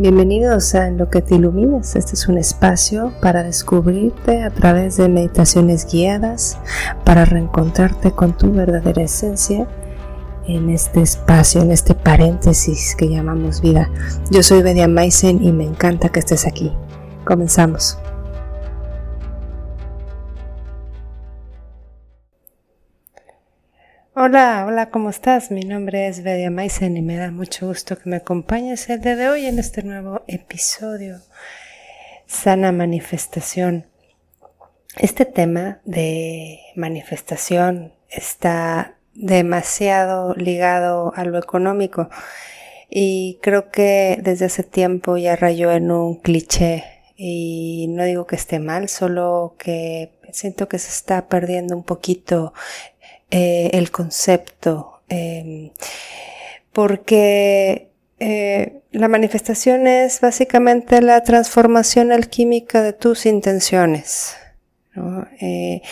Bienvenidos a En lo que te iluminas. Este es un espacio para descubrirte a través de meditaciones guiadas, para reencontrarte con tu verdadera esencia en este espacio, en este paréntesis que llamamos vida. Yo soy Bedia Maisen y me encanta que estés aquí. Comenzamos. Hola, hola, ¿cómo estás? Mi nombre es Bedia Maisen y me da mucho gusto que me acompañes el día de hoy en este nuevo episodio. Sana manifestación. Este tema de manifestación está demasiado ligado a lo económico y creo que desde hace tiempo ya rayó en un cliché y no digo que esté mal, solo que siento que se está perdiendo un poquito eh, el concepto, em, porque eh, la manifestación es básicamente la transformación alquímica de tus intenciones. Eh,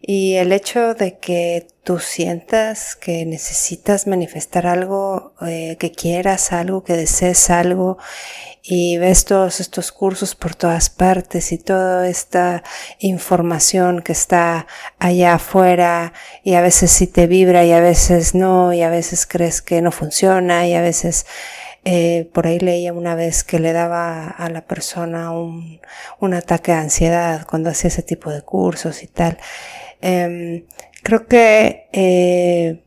y el hecho de que tú sientas que necesitas manifestar algo, que quieras algo, que desees algo, y ves todos estos cursos por todas partes y toda esta información que está allá afuera y a veces sí te vibra y a veces no y a veces crees que no funciona y a veces eh, por ahí leía una vez que le daba a la persona un, un ataque de ansiedad cuando hacía ese tipo de cursos y tal. Eh, creo que eh,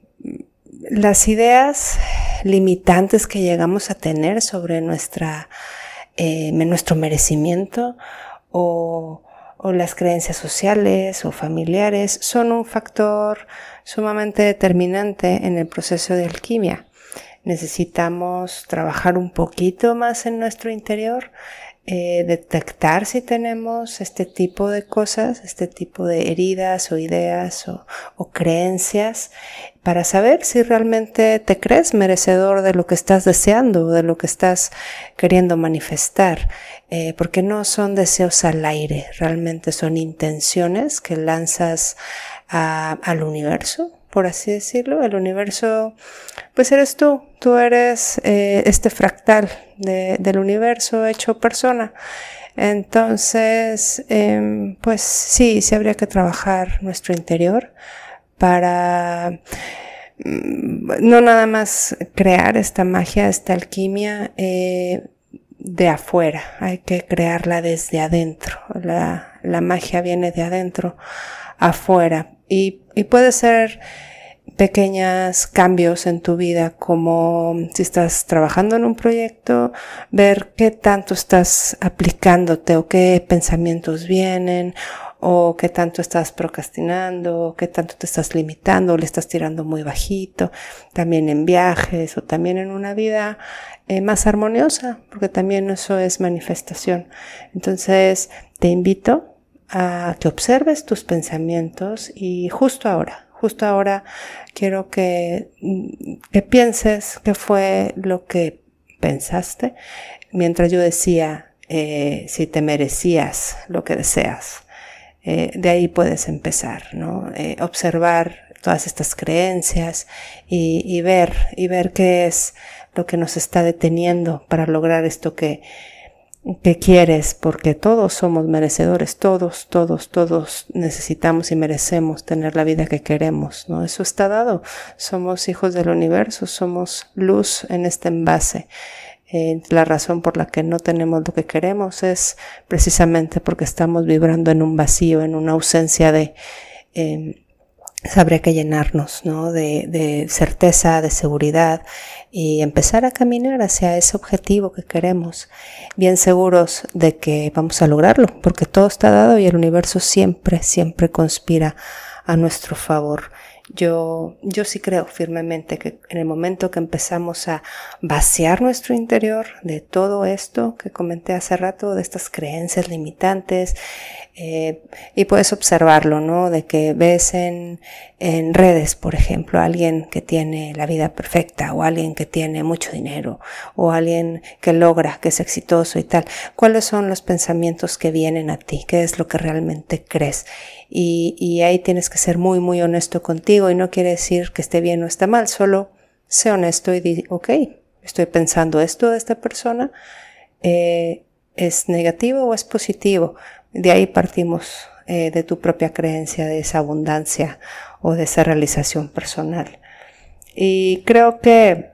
las ideas limitantes que llegamos a tener sobre nuestra, eh, nuestro merecimiento o, o las creencias sociales o familiares son un factor sumamente determinante en el proceso de alquimia. Necesitamos trabajar un poquito más en nuestro interior eh, detectar si tenemos este tipo de cosas, este tipo de heridas o ideas o, o, creencias, para saber si realmente te crees merecedor de lo que estás deseando, de lo que estás queriendo manifestar, eh, porque no son deseos al aire, realmente son intenciones que lanzas al universo, por así decirlo. El universo, pues eres tú, tú eres eh, este fractal de, del universo hecho persona. Entonces, eh, pues sí, sí habría que trabajar nuestro interior para mm, no nada más crear esta magia, esta alquimia eh, de afuera, hay que crearla desde adentro. La, la magia viene de adentro afuera y, y puede ser pequeños cambios en tu vida, como si estás trabajando en un proyecto, ver qué tanto estás aplicándote o qué pensamientos vienen o qué tanto estás procrastinando, o qué tanto te estás limitando, o le estás tirando muy bajito, también en viajes o también en una vida eh, más armoniosa, porque también eso es manifestación. Entonces, te invito a que observes tus pensamientos y justo ahora, justo ahora quiero que, que pienses qué fue lo que pensaste mientras yo decía eh, si te merecías lo que deseas. Eh, de ahí puedes empezar, ¿no? Eh, observar todas estas creencias y, y ver, y ver qué es lo que nos está deteniendo para lograr esto que, que quieres, porque todos somos merecedores, todos, todos, todos necesitamos y merecemos tener la vida que queremos, ¿no? Eso está dado. Somos hijos del universo, somos luz en este envase. Eh, la razón por la que no tenemos lo que queremos es precisamente porque estamos vibrando en un vacío, en una ausencia de, eh, habría que llenarnos, ¿no? De, de certeza, de seguridad y empezar a caminar hacia ese objetivo que queremos, bien seguros de que vamos a lograrlo, porque todo está dado y el universo siempre, siempre conspira a nuestro favor. Yo, yo sí creo firmemente que en el momento que empezamos a vaciar nuestro interior de todo esto que comenté hace rato, de estas creencias limitantes, eh, y puedes observarlo, ¿no? De que ves en, en redes, por ejemplo, alguien que tiene la vida perfecta o alguien que tiene mucho dinero o alguien que logra, que es exitoso y tal. ¿Cuáles son los pensamientos que vienen a ti? ¿Qué es lo que realmente crees? Y, ahí tienes que ser muy, muy honesto contigo y no quiere decir que esté bien o está mal, solo sé honesto y di, ok, estoy pensando esto de esta persona eh, es negativo o es positivo. De ahí partimos eh, de tu propia creencia de esa abundancia o de esa realización personal. Y creo que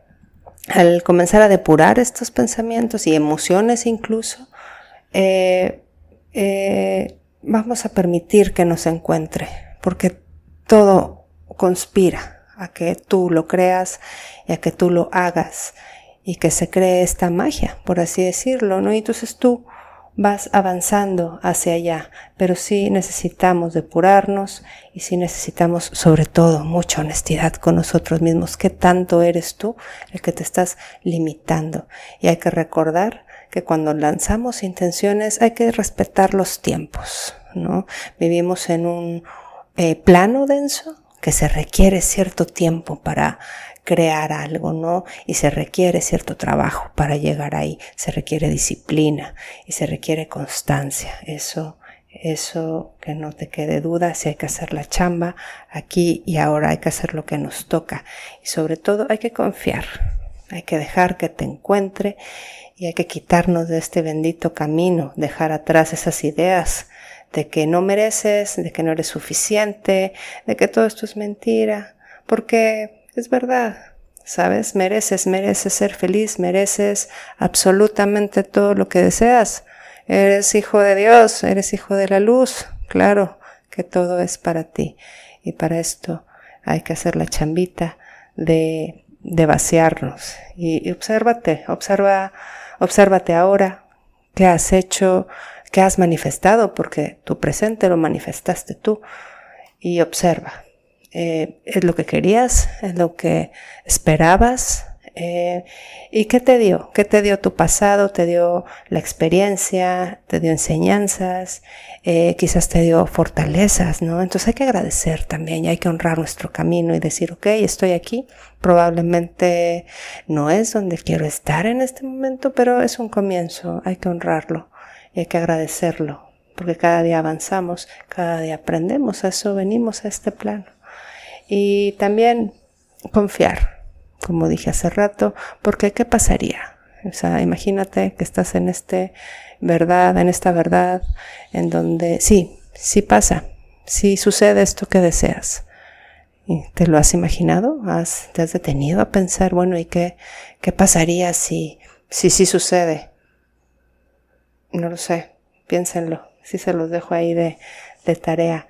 al comenzar a depurar estos pensamientos y emociones incluso, eh, eh, vamos a permitir que nos encuentre, porque todo conspira a que tú lo creas y a que tú lo hagas y que se cree esta magia, por así decirlo, ¿no? Y entonces tú vas avanzando hacia allá, pero sí necesitamos depurarnos y sí necesitamos sobre todo mucha honestidad con nosotros mismos, qué tanto eres tú el que te estás limitando. Y hay que recordar que cuando lanzamos intenciones hay que respetar los tiempos, ¿no? Vivimos en un eh, plano denso que se requiere cierto tiempo para crear algo, ¿no? Y se requiere cierto trabajo para llegar ahí, se requiere disciplina y se requiere constancia. Eso, eso que no te quede duda, si hay que hacer la chamba aquí y ahora hay que hacer lo que nos toca. Y sobre todo hay que confiar, hay que dejar que te encuentre y hay que quitarnos de este bendito camino, dejar atrás esas ideas de que no mereces, de que no eres suficiente, de que todo esto es mentira, porque es verdad, ¿sabes? Mereces, mereces ser feliz, mereces absolutamente todo lo que deseas. Eres hijo de Dios, eres hijo de la luz, claro que todo es para ti. Y para esto hay que hacer la chambita de, de vaciarnos. Y, y obsérvate, observa, obsérvate ahora, qué has hecho, qué has manifestado, porque tu presente lo manifestaste tú. Y observa, eh, es lo que querías, es lo que esperabas. Eh, ¿Y qué te dio? ¿Qué te dio tu pasado? ¿Te dio la experiencia? ¿Te dio enseñanzas? Eh, quizás te dio fortalezas, ¿no? Entonces hay que agradecer también y hay que honrar nuestro camino y decir, ok, estoy aquí, probablemente no es donde quiero estar en este momento, pero es un comienzo, hay que honrarlo y hay que agradecerlo, porque cada día avanzamos, cada día aprendemos, a eso venimos a este plano. Y también confiar, como dije hace rato, porque ¿qué pasaría? O sea, imagínate que estás en este verdad, en esta verdad, en donde sí, sí pasa, sí sucede esto que deseas. ¿Y ¿Te lo has imaginado? ¿Has, ¿Te has detenido a pensar, bueno, ¿y qué, qué pasaría si, si sí sucede? No lo sé, piénsenlo, si se los dejo ahí de, de tarea.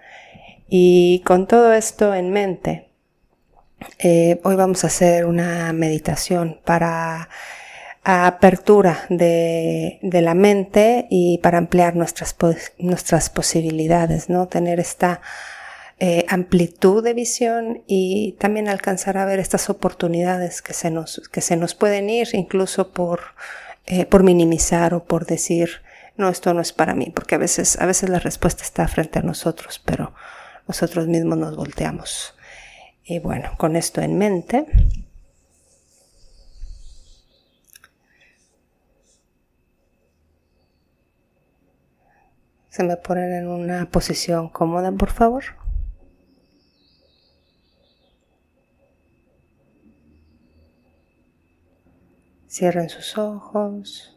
Y con todo esto en mente, eh, hoy vamos a hacer una meditación para apertura de, la mente y para ampliar nuestras, nuestras posibilidades, ¿no? Tener esta eh, amplitud de visión y también alcanzar a ver estas oportunidades que se nos, que se nos pueden ir incluso por, eh, por minimizar o por decir, no, esto no es para mí, porque a veces, a veces la respuesta está frente a nosotros, pero nosotros mismos nos volteamos. Y bueno, con esto en mente, se me ponen en una posición cómoda, por favor. Cierren sus ojos.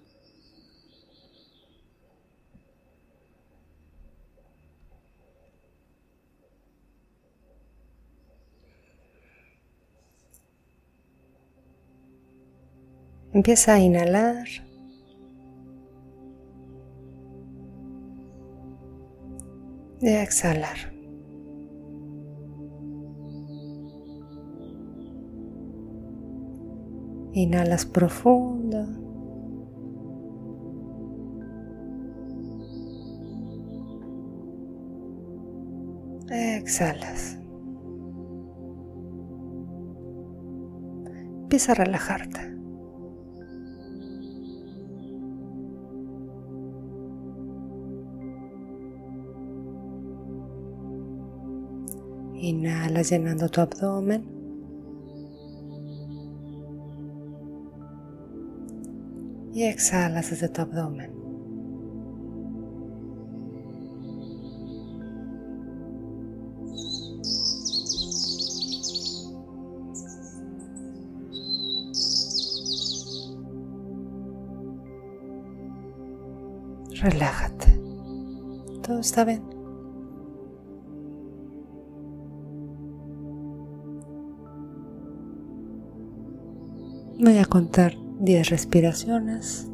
Empieza a inhalar. Y a exhalar. Inhalas profundo. Exhalas. Empieza a relajarte. Inhalas llenando tu abdomen. Y exhalas desde tu abdomen. relájate. Todo está bien. Voy a contar 10 respiraciones.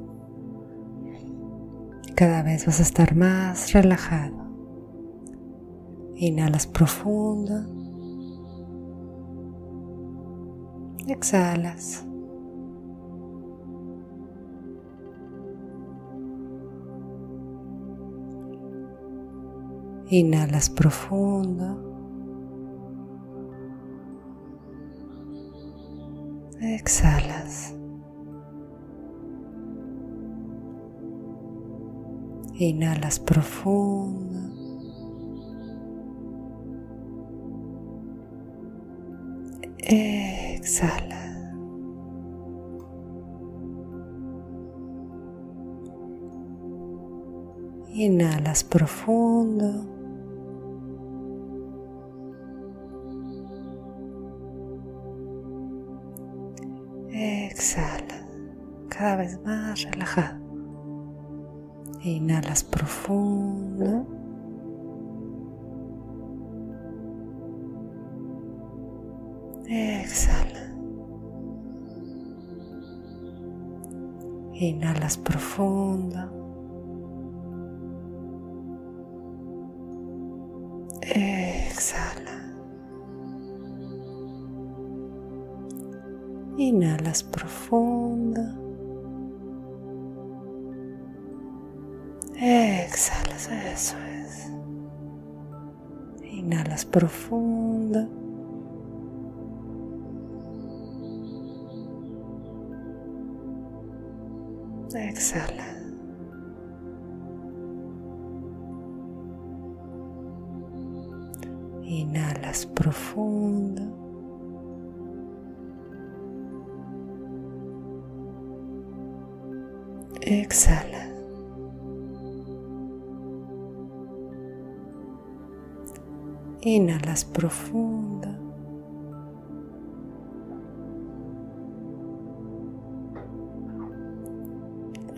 Cada vez vas a estar más relajado. Inhalas profundo. Exhalas. Inhalas profundo. Exhalas. Inhalas profundo. Exhala. Inhalas profundo. Exhala, cada vez más relajado. Inhalas profundo. Exhala. Inhalas profundo. Exhala. Inhalas profundo. Profundo. Exhala. Inhalas profundo. Exhala. Inhalas profundo.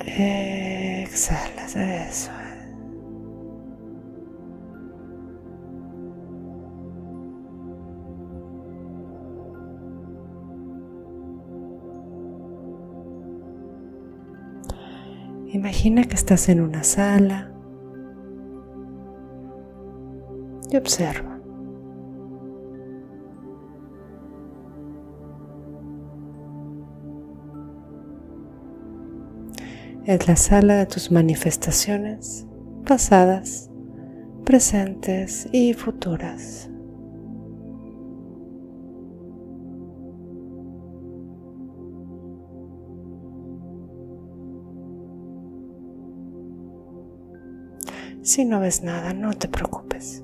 Exhalas, eso. Imagina que estás en una sala y observa. Es la sala de tus manifestaciones pasadas, presentes y futuras. Si no ves nada, no te preocupes.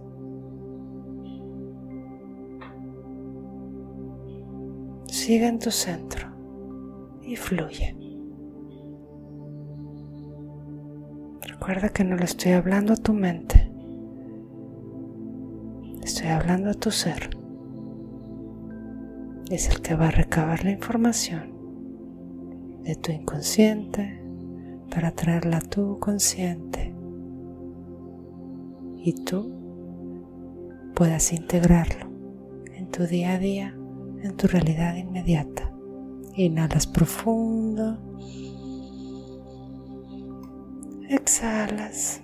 Sigue en tu centro y fluye. Recuerda que no le estoy hablando a tu mente. Estoy hablando a tu ser. Es el que va a recabar la información de tu inconsciente para traerla a tu consciente y tú puedas integrarlo en tu día a día, en tu realidad inmediata. Inhalas profundo. Exhalas.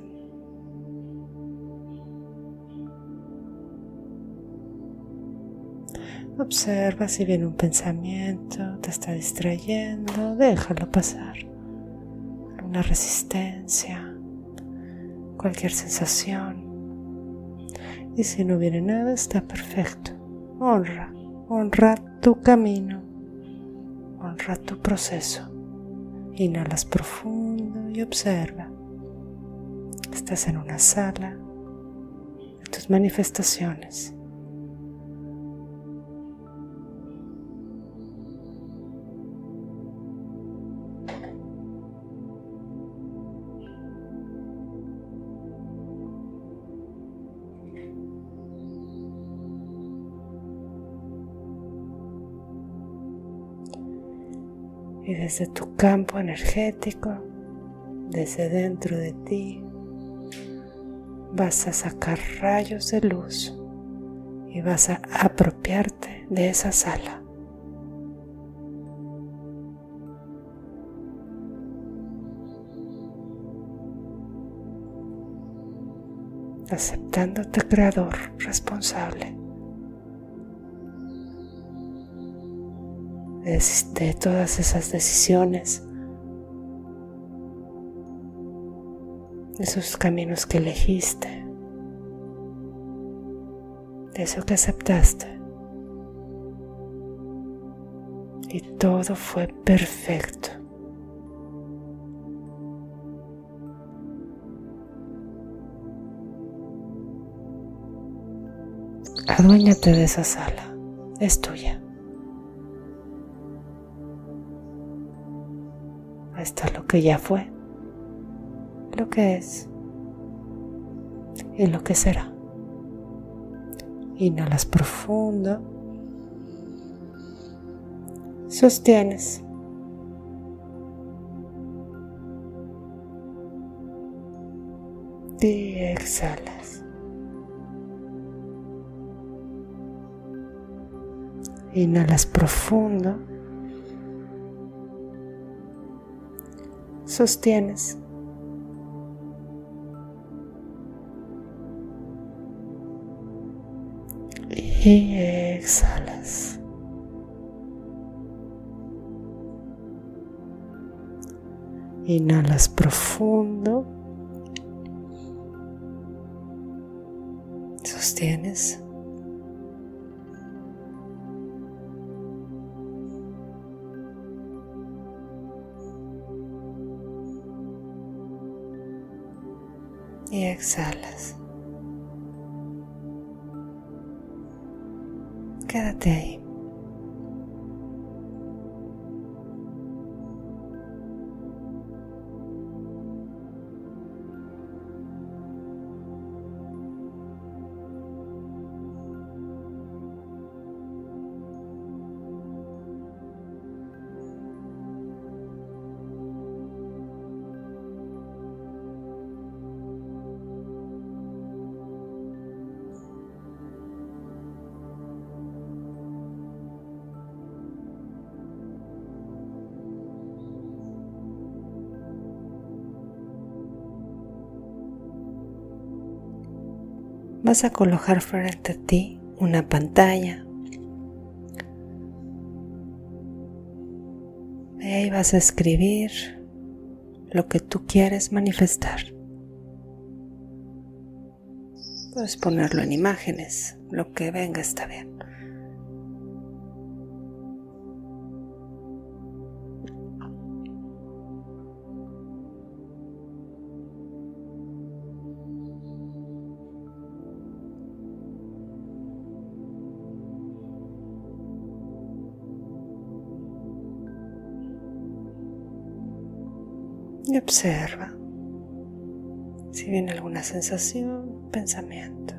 Observa si viene un pensamiento, te está distrayendo, déjalo pasar. Una resistencia, cualquier sensación. Y si no viene nada, está perfecto. Honra, honra tu camino, honra tu proceso. Inhalas profundo y observa. Estás en una sala de tus manifestaciones. y desde tu campo energético desde dentro de ti vas a sacar rayos de luz y vas a apropiarte de esa sala. aceptándote creador responsable de, todas esas decisiones, esos caminos que elegiste, de eso que aceptaste. Y todo fue perfecto. Aduéñate de esa sala, es tuya. Está lo que ya fue, lo que es y lo que será. Inhalas profundo. Sostienes. Y exhalas. Inhalas profundo. Sostienes. Y exhalas. Inhalas profundo. Sostienes. y exhalas. Quédate ahí. Vas a colocar frente a ti una pantalla. Y ahí vas a escribir lo que tú quieres manifestar. Puedes ponerlo en imágenes, lo que venga está bien. Observa si viene alguna sensación, pensamiento.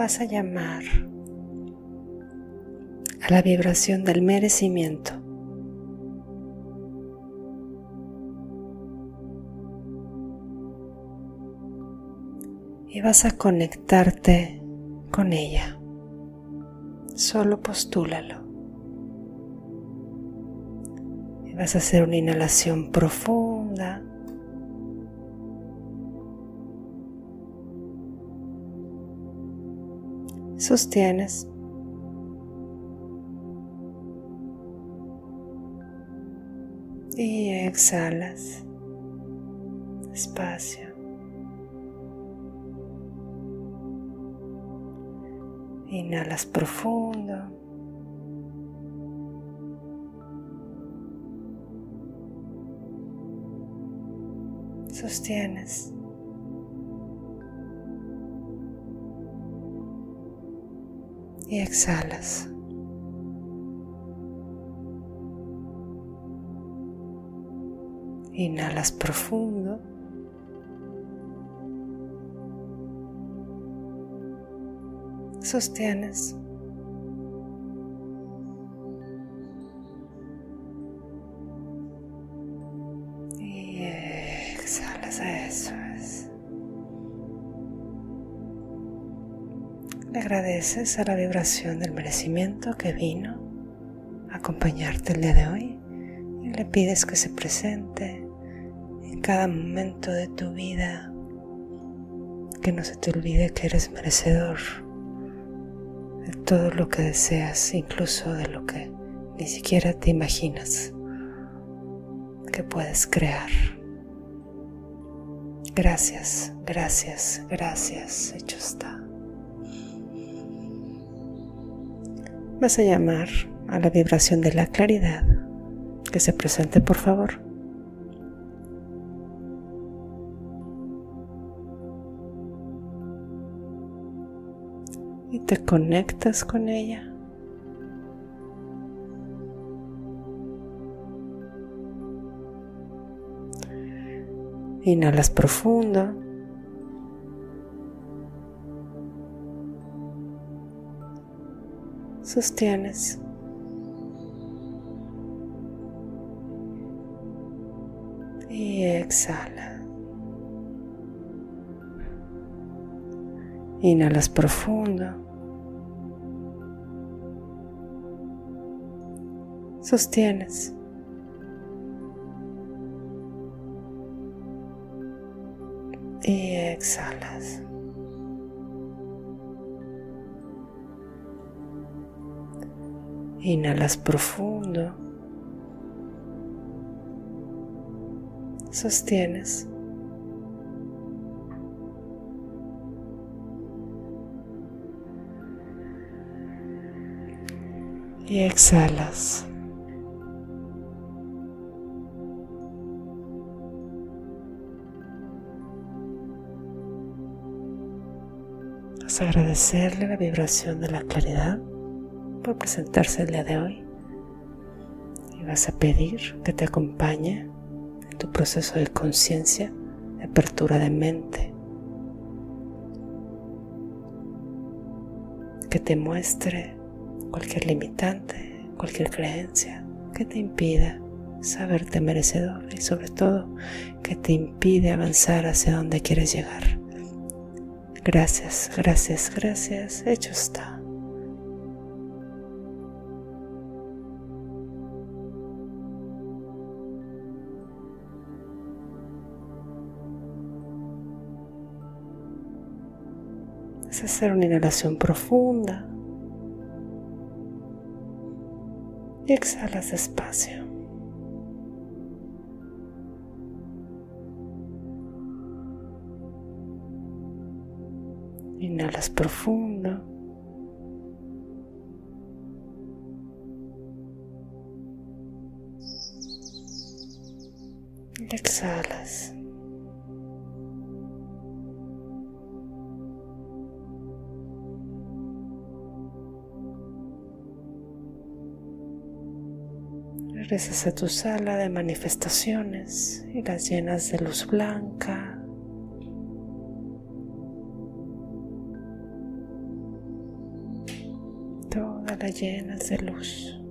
Vas a llamar a la vibración del merecimiento. Y vas a conectarte con ella. Solo postúlalo. Y vas a hacer una inhalación profunda. sostienes. Y exhalas despacio. Inhalas profundo. Sostienes. Y exhalas. Inhalas profundo. Sostienes. Agradeces a la vibración del merecimiento que vino a acompañarte el día de hoy y le pides que se presente cada momento de tu vida, que no se te olvide que eres merecedor de todo lo que deseas, incluso de lo que ni siquiera te imaginas que puedes crear. Gracias, gracias, gracias, hecho está. Vas a llamar a la vibración de la claridad. Que se presente, por favor. y te conectas con ella. Inhalas profundo. Sostienes. Y exhala. Inhalas profundo. Sostienes. Y exhalas. Inhalas profundo. Sostienes. y exhalas. Agradecerle la vibración de la claridad por presentarse el día de hoy y vas a pedir que te acompañe en tu proceso de conciencia, de apertura de mente, que te muestre cualquier limitante, cualquier creencia que te impida saberte merecedor y sobre todo que te impide avanzar hacia donde quieres llegar. Gracias, gracias, gracias. Hecho está. Hacer una inhalación profunda. y exhalas despacio. Inhalas profundo. Y exhalas. Regresas a tu sala de manifestaciones y las llenas de luz blanca. Todas las llenas de luz.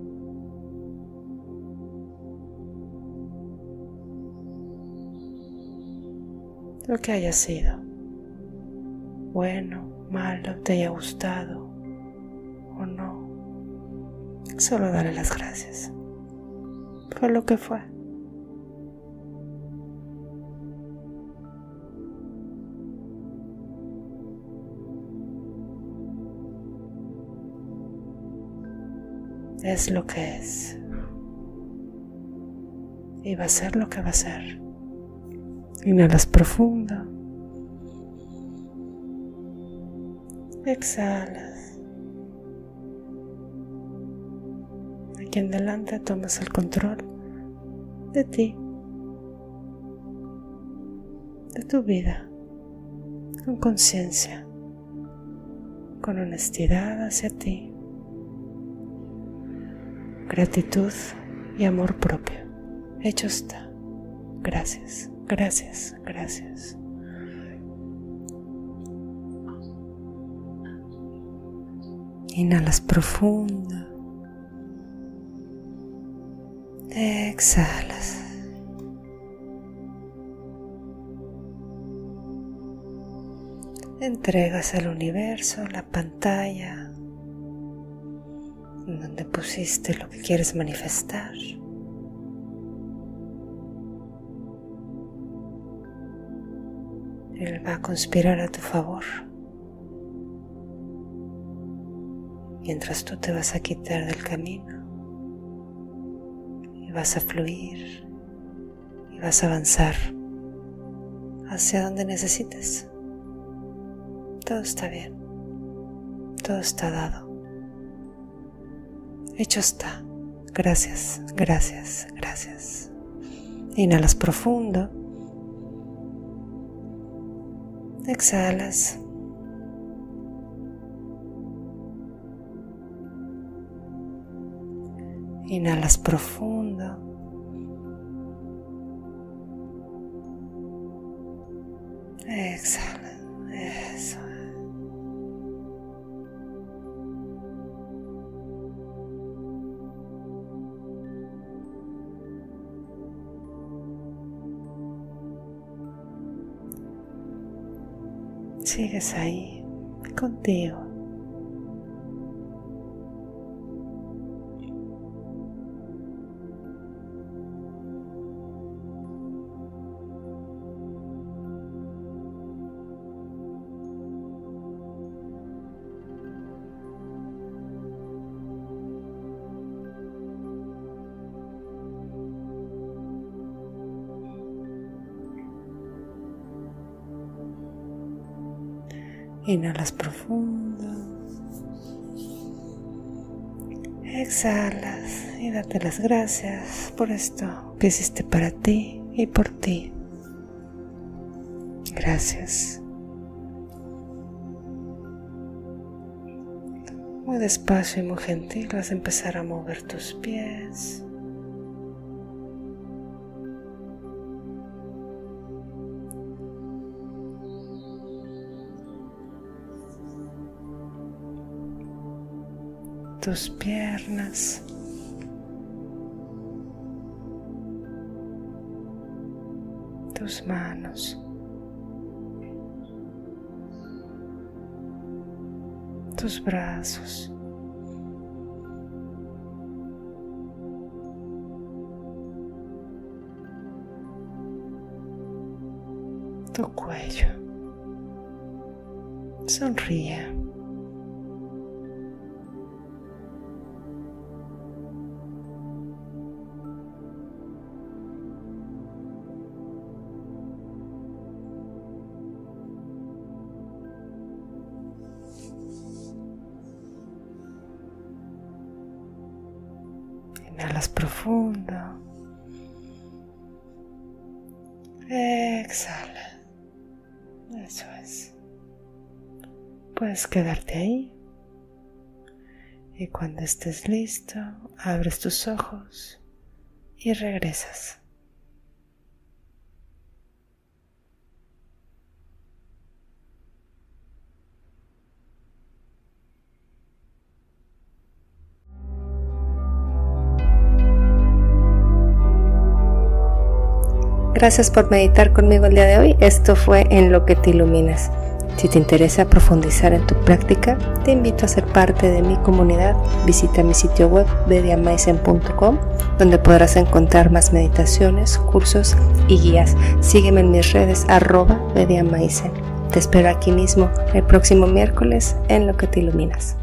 Lo que haya sido, bueno, malo, te haya gustado o no, solo dale las gracias fue lo que fue. Es lo que es. Y va a ser lo que va a ser. Inhalas profundo. Exhalas. Aquí en delante tomas el control de ti. de tu vida con conciencia, con honestidad hacia ti, gratitud y amor propio. Hecho está. Gracias, gracias, gracias. Inhalas profundo. Exhalas. Entregas al universo la pantalla donde pusiste lo que quieres manifestar. Él va a conspirar a tu favor. Mientras tú te vas a quitar del camino vas a fluir y vas a avanzar hacia donde necesites. Todo está bien. Todo está dado. Hecho está. Gracias, gracias, gracias. Inhalas profundo. Exhalas. Inhalas profundo. Exhala. Eso. Sigues ahí contigo. Inhalas profundo. Exhalas y date las gracias por esto que hiciste para ti y por ti. Gracias. Muy despacio y muy gentil vas a empezar a mover tus pies. Tus piernas. tus manos. tus brazos. Tu cuello. Sonríe. Exhala. Eso es. Puedes quedarte ahí. Y cuando estés listo, abres tus ojos y regresas. Gracias por meditar conmigo el día de hoy. Esto fue En lo que te iluminas. Si te interesa profundizar en tu práctica, te invito a ser parte de mi comunidad. Visita mi sitio web bediamaisen.com donde podrás encontrar más meditaciones, cursos y guías. Sígueme en mis redes arroba bediamaisen. Te espero aquí mismo el próximo miércoles en lo que te iluminas.